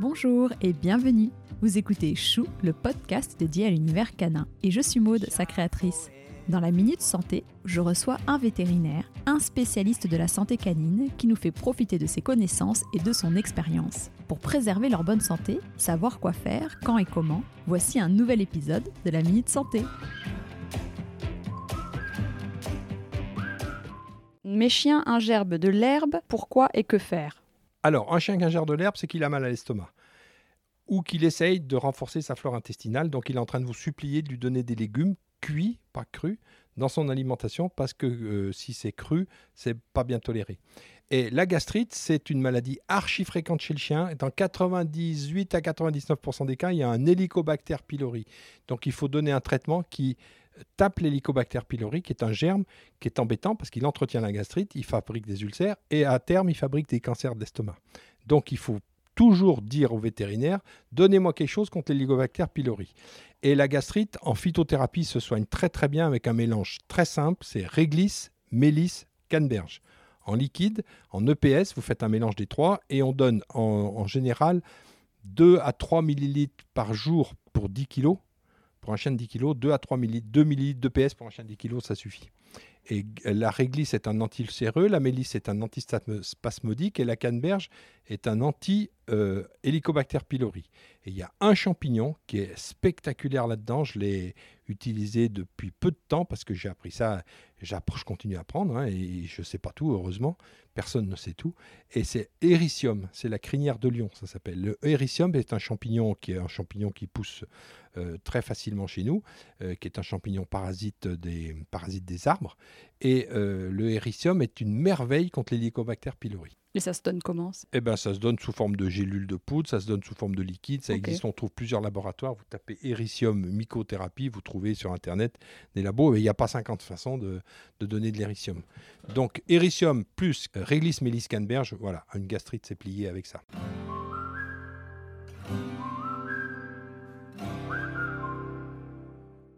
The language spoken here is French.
Bonjour et bienvenue. Vous écoutez Chou, le podcast dédié à l'univers canin. Et je suis Maude, sa créatrice. Dans la Minute Santé, je reçois un vétérinaire, un spécialiste de la santé canine qui nous fait profiter de ses connaissances et de son expérience. Pour préserver leur bonne santé, savoir quoi faire, quand et comment, voici un nouvel épisode de la Minute Santé. Mes chiens ingerbent de l'herbe, pourquoi et que faire? Alors, un chien qui ingère de l'herbe, c'est qu'il a mal à l'estomac. Ou qu'il essaye de renforcer sa flore intestinale. Donc, il est en train de vous supplier de lui donner des légumes cuits, pas crus, dans son alimentation, parce que euh, si c'est cru, c'est pas bien toléré. Et la gastrite, c'est une maladie archi fréquente chez le chien. Dans 98 à 99% des cas, il y a un Helicobacter pylori. Donc, il faut donner un traitement qui tape l'hélicobacter pylori, qui est un germe qui est embêtant parce qu'il entretient la gastrite, il fabrique des ulcères et à terme, il fabrique des cancers d'estomac. Donc, il faut toujours dire au vétérinaire donnez-moi quelque chose contre l'hélicobacter pylori. Et la gastrite, en phytothérapie, se soigne très très bien avec un mélange très simple c'est réglisse, mélisse, canneberge. En liquide, en EPS, vous faites un mélange des trois et on donne en, en général 2 à 3 millilitres par jour pour 10 kilos pour un chien de 10 kg, 2 à 3 millilitres, 2 millilitres de PS pour un chien de 10 kg, ça suffit. Et la réglisse est un anti-ulcéreux, la mélisse est un antispasmodique et la canneberge est un anti-hélicobacter pylori. Et il y a un champignon qui est spectaculaire là-dedans. Je l'ai utilisé depuis peu de temps parce que j'ai appris ça. Je continue à apprendre hein, et je ne sais pas tout, heureusement. Personne ne sait tout. Et c'est Ericium, c'est la crinière de lion, ça s'appelle. Le Ericium est un champignon qui est un champignon qui pousse euh, très facilement chez nous, euh, qui est un champignon parasite des arbres. Et euh, le Ericium est une merveille contre l'Helicobacter pylori. Et ça se donne comment Eh ben, ça se donne sous forme de gélules de poudre, ça se donne sous forme de liquide, ça existe, on trouve plusieurs laboratoires. Vous tapez Ericium mycothérapie, vous trouvez sur Internet des labos, il n'y a pas 50 façons de, donner de l'Ericium. Donc, Ericium plus Réglisse Mélis Canberge, voilà, une gastrite c'est plié avec ça.